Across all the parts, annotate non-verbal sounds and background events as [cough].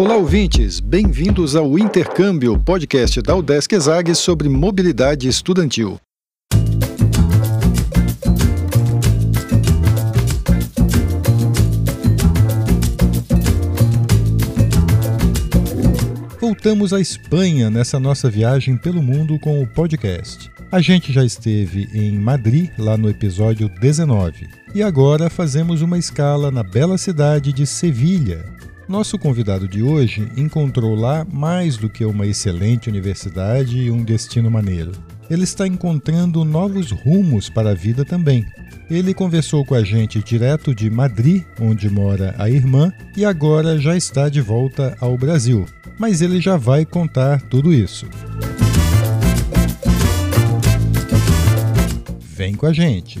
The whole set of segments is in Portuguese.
Olá, ouvintes! Bem-vindos ao Intercâmbio, podcast da Udesc Exag sobre mobilidade estudantil. Voltamos à Espanha nessa nossa viagem pelo mundo com o podcast. A gente já esteve em Madrid, lá no episódio 19, e agora fazemos uma escala na bela cidade de Sevilha, nosso convidado de hoje encontrou lá mais do que uma excelente universidade e um destino maneiro. Ele está encontrando novos rumos para a vida também. Ele conversou com a gente direto de Madrid, onde mora a irmã, e agora já está de volta ao Brasil. Mas ele já vai contar tudo isso. Vem com a gente!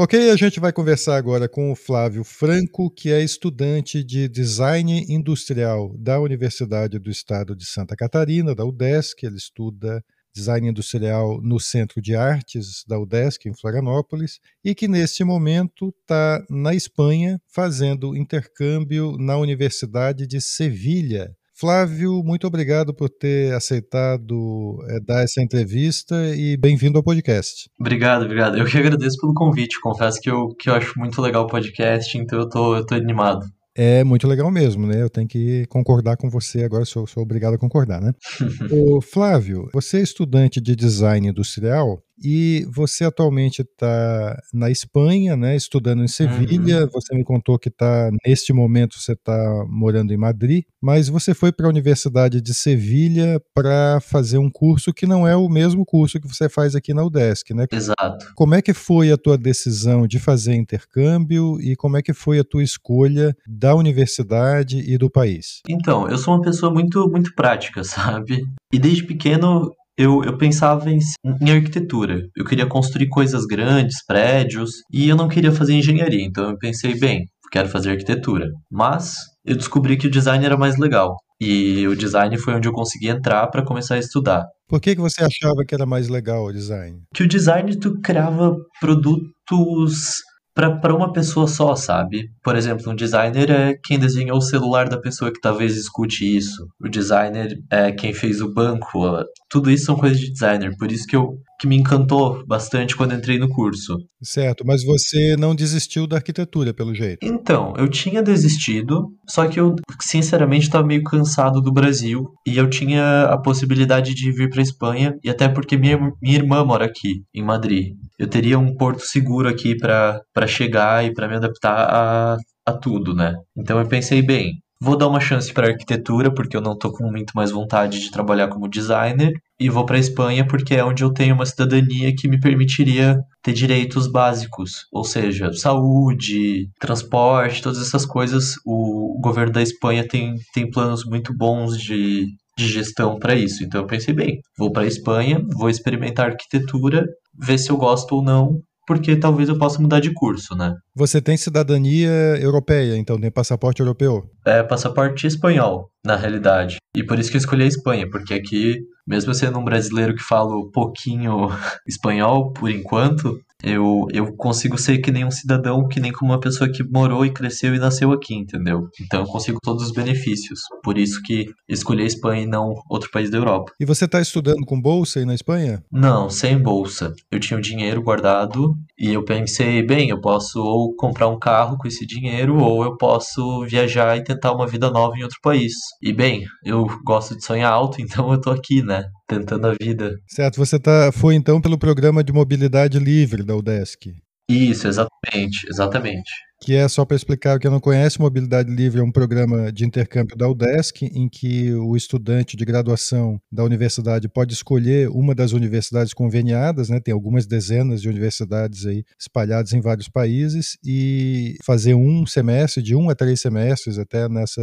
Ok, a gente vai conversar agora com o Flávio Franco, que é estudante de Design Industrial da Universidade do Estado de Santa Catarina, da UDESC. Ele estuda Design Industrial no Centro de Artes da UDESC, em Florianópolis, e que neste momento está na Espanha fazendo intercâmbio na Universidade de Sevilha, Flávio, muito obrigado por ter aceitado é, dar essa entrevista e bem-vindo ao podcast. Obrigado, obrigado. Eu que agradeço pelo convite. Confesso que eu, que eu acho muito legal o podcast, então eu tô, eu tô animado. É muito legal mesmo, né? Eu tenho que concordar com você agora, sou, sou obrigado a concordar, né? [laughs] Ô, Flávio, você é estudante de design industrial e você atualmente está na Espanha, né, estudando em Sevilha. Uhum. Você me contou que está neste momento você está morando em Madrid, mas você foi para a Universidade de Sevilha para fazer um curso que não é o mesmo curso que você faz aqui na UDESC, né? Exato. Como é que foi a tua decisão de fazer intercâmbio e como é que foi a tua escolha da universidade e do país? Então, eu sou uma pessoa muito muito prática, [laughs] sabe? E desde pequeno eu, eu pensava em, em, arquitetura. Eu queria construir coisas grandes, prédios, e eu não queria fazer engenharia. Então eu pensei, bem, quero fazer arquitetura. Mas eu descobri que o design era mais legal. E o design foi onde eu consegui entrar para começar a estudar. Por que, que você achava que era mais legal o design? Que o design tu criava produtos para uma pessoa só, sabe? Por exemplo, um designer é quem desenhou o celular da pessoa que talvez escute isso. O designer é quem fez o banco. Tudo isso são coisas de designer. Por isso que eu que me encantou bastante quando entrei no curso. Certo, mas você não desistiu da arquitetura, pelo jeito. Então, eu tinha desistido, só que eu, sinceramente, estava meio cansado do Brasil e eu tinha a possibilidade de vir para Espanha, e até porque minha, minha irmã mora aqui, em Madrid. Eu teria um porto seguro aqui para chegar e para me adaptar a, a tudo, né? Então eu pensei, bem, Vou dar uma chance para arquitetura, porque eu não tô com muito mais vontade de trabalhar como designer. E vou para Espanha, porque é onde eu tenho uma cidadania que me permitiria ter direitos básicos, ou seja, saúde, transporte, todas essas coisas. O governo da Espanha tem, tem planos muito bons de, de gestão para isso. Então eu pensei, bem, vou para Espanha, vou experimentar arquitetura, ver se eu gosto ou não, porque talvez eu possa mudar de curso, né? Você tem cidadania europeia, então tem passaporte europeu? É passaporte espanhol, na realidade. E por isso que eu escolhi a Espanha, porque aqui, mesmo sendo um brasileiro que fala pouquinho [laughs] espanhol por enquanto, eu, eu consigo ser que nem um cidadão, que nem como uma pessoa que morou e cresceu e nasceu aqui, entendeu? Então eu consigo todos os benefícios. Por isso que escolhi a Espanha e não outro país da Europa. E você está estudando com bolsa aí na Espanha? Não, sem bolsa. Eu tinha o dinheiro guardado e eu pensei, bem, eu posso ou comprar um carro com esse dinheiro ou eu posso viajar e tentar uma vida nova em outro país. E bem, eu gosto de sonhar alto, [laughs] então eu tô aqui, né? Tentando a vida. Certo, você tá, foi então pelo programa de mobilidade livre da UDESC. Isso, exatamente, exatamente. Que é, só para explicar quem não conhece, Mobilidade Livre é um programa de intercâmbio da UDESC, em que o estudante de graduação da universidade pode escolher uma das universidades conveniadas, né? tem algumas dezenas de universidades aí espalhadas em vários países, e fazer um semestre, de um a três semestres até nessa,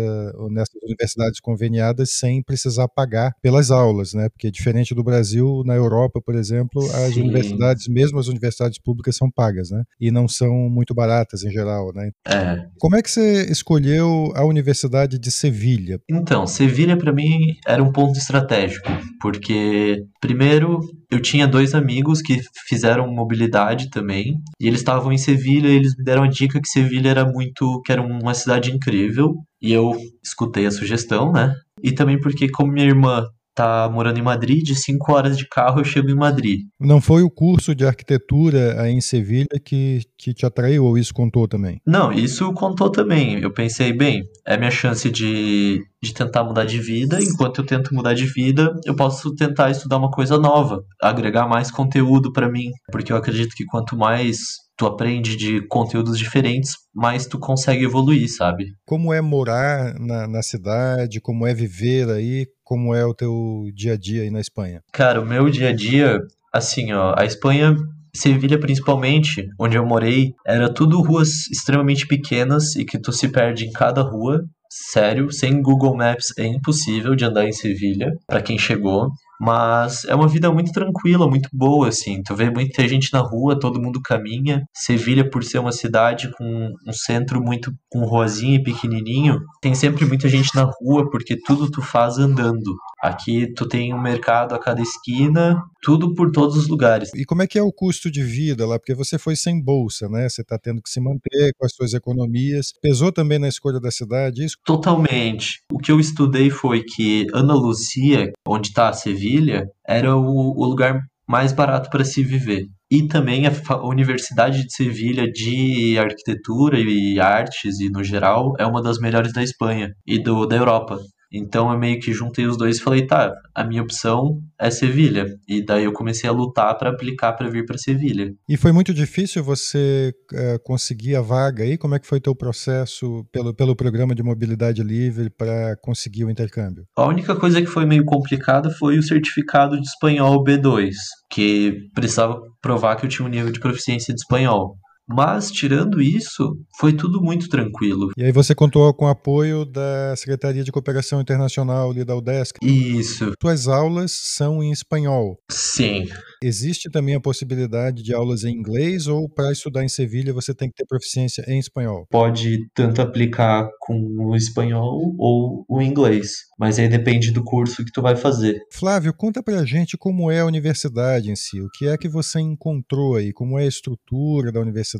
nessas universidades conveniadas, sem precisar pagar pelas aulas, né? porque diferente do Brasil, na Europa, por exemplo, as Sim. universidades, mesmo as universidades públicas, são pagas, né? e não são muito baratas em geral. Né? É. Como é que você escolheu a Universidade de Sevilha? Então, Sevilha para mim era um ponto estratégico, porque primeiro eu tinha dois amigos que fizeram mobilidade também, e eles estavam em Sevilha e eles me deram a dica que Sevilha era muito, que era uma cidade incrível, e eu escutei a sugestão, né? E também porque como minha irmã tá morando em Madrid, de 5 horas de carro eu chego em Madrid. Não foi o curso de arquitetura aí em Sevilha que, que te atraiu ou isso contou também? Não, isso contou também. Eu pensei, bem, é minha chance de, de tentar mudar de vida. Enquanto eu tento mudar de vida, eu posso tentar estudar uma coisa nova, agregar mais conteúdo para mim, porque eu acredito que quanto mais tu aprende de conteúdos diferentes, mais tu consegue evoluir, sabe? Como é morar na, na cidade, como é viver aí, como é o teu dia a dia aí na Espanha? Cara, o meu dia a dia, assim, ó, a Espanha Sevilha, principalmente, onde eu morei, era tudo ruas extremamente pequenas e que tu se perde em cada rua. Sério, sem Google Maps é impossível de andar em Sevilha, para quem chegou. Mas é uma vida muito tranquila, muito boa, assim. Tu vê muita gente na rua, todo mundo caminha. Sevilha, por ser uma cidade com um centro muito com ruazinha e pequenininho, tem sempre muita gente na rua, porque tudo tu faz andando. Aqui tu tem um mercado a cada esquina, tudo por todos os lugares. E como é que é o custo de vida lá? Porque você foi sem bolsa, né? Você está tendo que se manter com as suas economias. Pesou também na escolha da cidade isso? Totalmente. O que eu estudei foi que Ana Lucia, onde está a Sevilha, era o, o lugar mais barato para se viver. E também a Universidade de Sevilha de Arquitetura e Artes, e no geral, é uma das melhores da Espanha e do, da Europa. Então eu meio que juntei os dois e falei, tá, a minha opção é Sevilha. E daí eu comecei a lutar para aplicar para vir para Sevilha. E foi muito difícil você uh, conseguir a vaga aí? Como é que foi teu processo pelo, pelo programa de mobilidade livre para conseguir o intercâmbio? A única coisa que foi meio complicada foi o certificado de espanhol B2, que precisava provar que eu tinha um nível de proficiência de espanhol. Mas, tirando isso, foi tudo muito tranquilo. E aí você contou com o apoio da Secretaria de Cooperação Internacional ali da UDESC? Isso. Suas aulas são em espanhol? Sim. Existe também a possibilidade de aulas em inglês ou para estudar em Sevilha você tem que ter proficiência em espanhol? Pode tanto aplicar com o espanhol ou o inglês, mas aí depende do curso que tu vai fazer. Flávio, conta pra gente como é a universidade em si, o que é que você encontrou aí, como é a estrutura da universidade,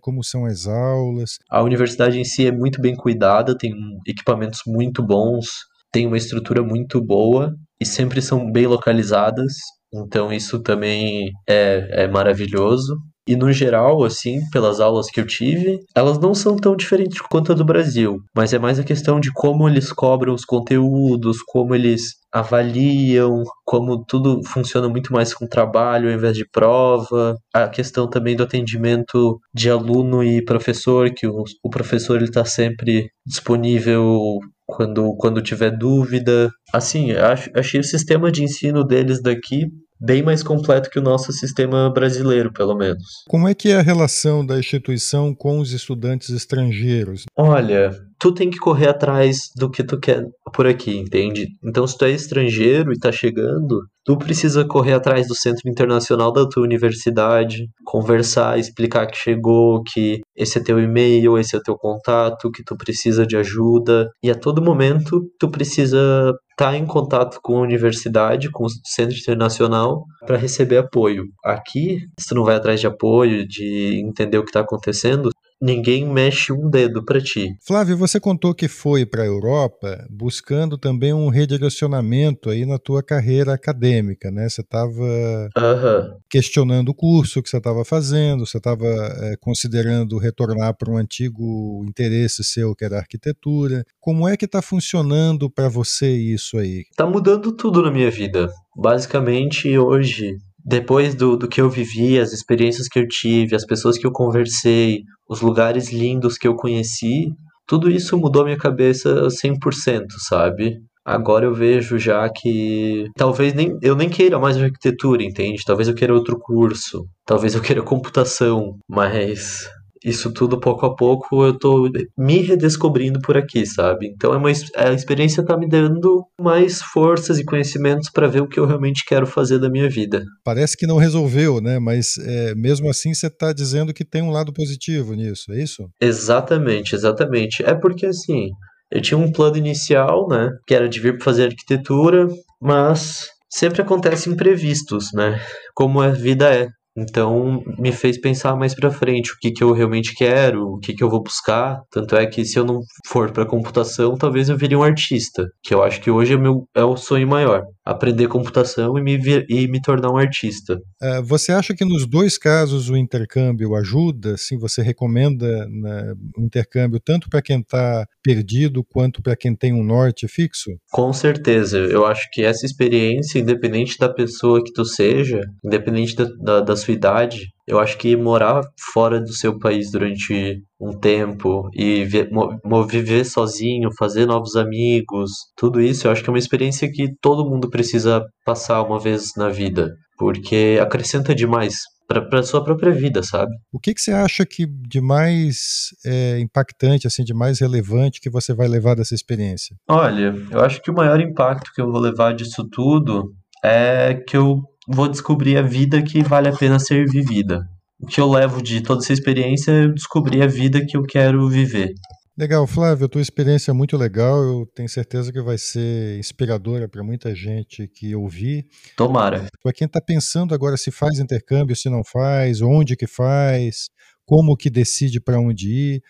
como são as aulas? A universidade em si é muito bem cuidada, tem equipamentos muito bons, tem uma estrutura muito boa e sempre são bem localizadas. Então isso também é, é maravilhoso. E no geral, assim, pelas aulas que eu tive, elas não são tão diferentes quanto a do Brasil, mas é mais a questão de como eles cobram os conteúdos, como eles avaliam, como tudo funciona muito mais com trabalho ao invés de prova, a questão também do atendimento de aluno e professor, que o, o professor está sempre disponível quando, quando tiver dúvida. Assim, acho, achei o sistema de ensino deles daqui bem mais completo que o nosso sistema brasileiro, pelo menos. Como é que é a relação da instituição com os estudantes estrangeiros? Olha, tu tem que correr atrás do que tu quer por aqui, entende? Então, se tu é estrangeiro e tá chegando, tu precisa correr atrás do centro internacional da tua universidade, conversar, explicar que chegou, que esse é teu e-mail, esse é teu contato, que tu precisa de ajuda. E a todo momento, tu precisa tá em contato com a universidade, com o centro internacional, para receber apoio. Aqui, se tu não vai atrás de apoio, de entender o que está acontecendo, ninguém mexe um dedo para ti. Flávio, você contou que foi para a Europa buscando também um redirecionamento aí na tua carreira acadêmica, né? Você estava uhum. questionando o curso que você estava fazendo, você estava é, considerando retornar para um antigo interesse seu que era a arquitetura. Como é que está funcionando para você isso aí? Está mudando tudo na minha vida. Basicamente, hoje depois do, do que eu vivi, as experiências que eu tive, as pessoas que eu conversei, os lugares lindos que eu conheci, tudo isso mudou minha cabeça 100%, sabe? Agora eu vejo já que talvez nem eu nem queira mais arquitetura, entende? Talvez eu queira outro curso, talvez eu queira computação, mas isso tudo pouco a pouco eu tô me redescobrindo por aqui, sabe? Então é uma a experiência tá me dando mais forças e conhecimentos para ver o que eu realmente quero fazer da minha vida. Parece que não resolveu, né? Mas é, mesmo assim você tá dizendo que tem um lado positivo nisso, é isso? Exatamente, exatamente. É porque assim, eu tinha um plano inicial, né, que era de vir para fazer arquitetura, mas sempre acontecem imprevistos, né? Como a vida é. Então me fez pensar mais para frente o que, que eu realmente quero, o que, que eu vou buscar. Tanto é que se eu não for para computação, talvez eu viria um artista, que eu acho que hoje é, meu, é o sonho maior. Aprender computação e me, vir, e me tornar um artista. É, você acha que nos dois casos o intercâmbio ajuda? Sim, você recomenda né, o intercâmbio tanto para quem está perdido quanto para quem tem um norte fixo? Com certeza. Eu acho que essa experiência, independente da pessoa que tu seja, independente da, da, da sua idade, eu acho que morar fora do seu país durante um tempo e viver sozinho, fazer novos amigos, tudo isso eu acho que é uma experiência que todo mundo precisa passar uma vez na vida, porque acrescenta demais para sua própria vida, sabe? O que, que você acha que de mais é, impactante, assim, de mais relevante que você vai levar dessa experiência? Olha, eu acho que o maior impacto que eu vou levar disso tudo é que eu vou descobrir a vida que vale a pena ser vivida. O que eu levo de toda essa experiência é descobrir a vida que eu quero viver. Legal, Flávio, a tua experiência é muito legal. Eu tenho certeza que vai ser inspiradora para muita gente que ouvir. Tomara. Para quem está pensando agora se faz intercâmbio, se não faz, onde que faz, como que decide para onde ir.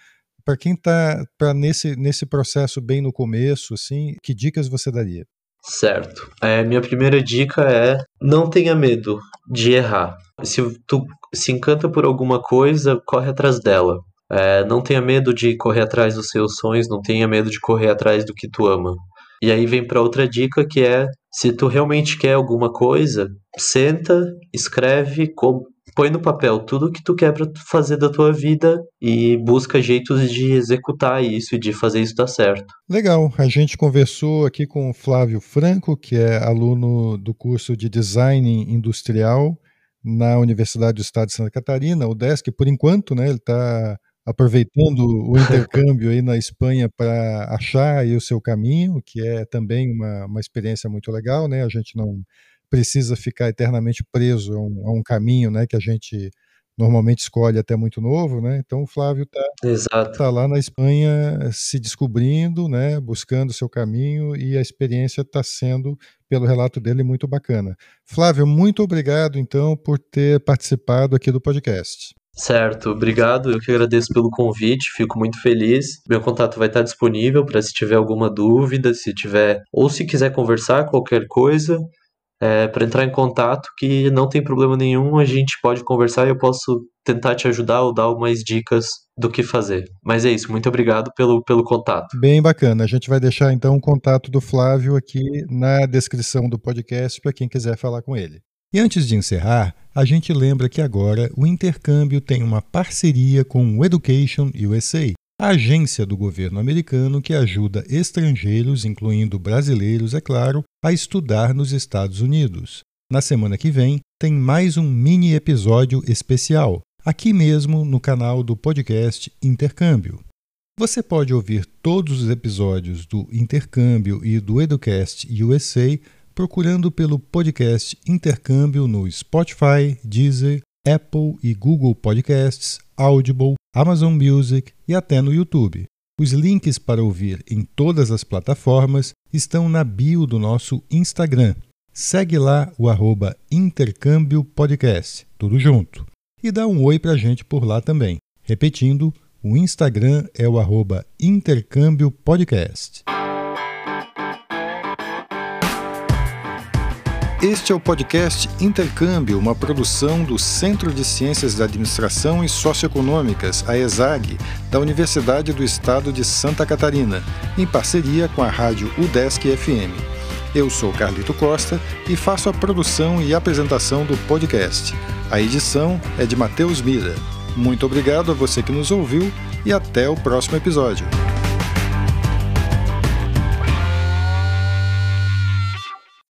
Para quem está nesse, nesse processo bem no começo, assim, que dicas você daria? Certo. É, minha primeira dica é não tenha medo de errar. Se tu se encanta por alguma coisa, corre atrás dela. É, não tenha medo de correr atrás dos seus sonhos, não tenha medo de correr atrás do que tu ama. E aí vem para outra dica que é: se tu realmente quer alguma coisa, senta, escreve, põe no papel tudo o que tu quer para fazer da tua vida e busca jeitos de executar isso e de fazer isso dar certo. Legal. A gente conversou aqui com o Flávio Franco, que é aluno do curso de Design Industrial na Universidade do Estado de Santa Catarina, o DESC, por enquanto, né, ele está aproveitando o [laughs] intercâmbio aí na Espanha para achar o seu caminho, que é também uma, uma experiência muito legal, né? A gente não precisa ficar eternamente preso a um, a um caminho, né? Que a gente normalmente escolhe até muito novo, né? Então o Flávio está tá lá na Espanha se descobrindo, né? Buscando seu caminho e a experiência está sendo, pelo relato dele, muito bacana. Flávio, muito obrigado então por ter participado aqui do podcast. Certo, obrigado. Eu que agradeço pelo convite, fico muito feliz. Meu contato vai estar disponível para se tiver alguma dúvida, se tiver ou se quiser conversar qualquer coisa, é, para entrar em contato, que não tem problema nenhum, a gente pode conversar e eu posso tentar te ajudar ou dar algumas dicas do que fazer. Mas é isso, muito obrigado pelo, pelo contato. Bem bacana. A gente vai deixar então o contato do Flávio aqui na descrição do podcast para quem quiser falar com ele. E antes de encerrar, a gente lembra que agora o intercâmbio tem uma parceria com o Education USA, a agência do governo americano que ajuda estrangeiros, incluindo brasileiros, é claro, a estudar nos Estados Unidos. Na semana que vem, tem mais um mini episódio especial, aqui mesmo no canal do podcast Intercâmbio. Você pode ouvir todos os episódios do Intercâmbio e do Educast USA procurando pelo podcast Intercâmbio no Spotify, Deezer, Apple e Google Podcasts, Audible, Amazon Music e até no YouTube. Os links para ouvir em todas as plataformas estão na bio do nosso Instagram. Segue lá o arroba Intercâmbio Podcast, tudo junto. E dá um oi pra gente por lá também. Repetindo, o Instagram é o arroba Intercâmbio Podcast. Este é o podcast Intercâmbio, uma produção do Centro de Ciências da Administração e Socioeconômicas, a ESAG, da Universidade do Estado de Santa Catarina, em parceria com a rádio UDESC FM. Eu sou Carlito Costa e faço a produção e apresentação do podcast. A edição é de Matheus Mira. Muito obrigado a você que nos ouviu e até o próximo episódio.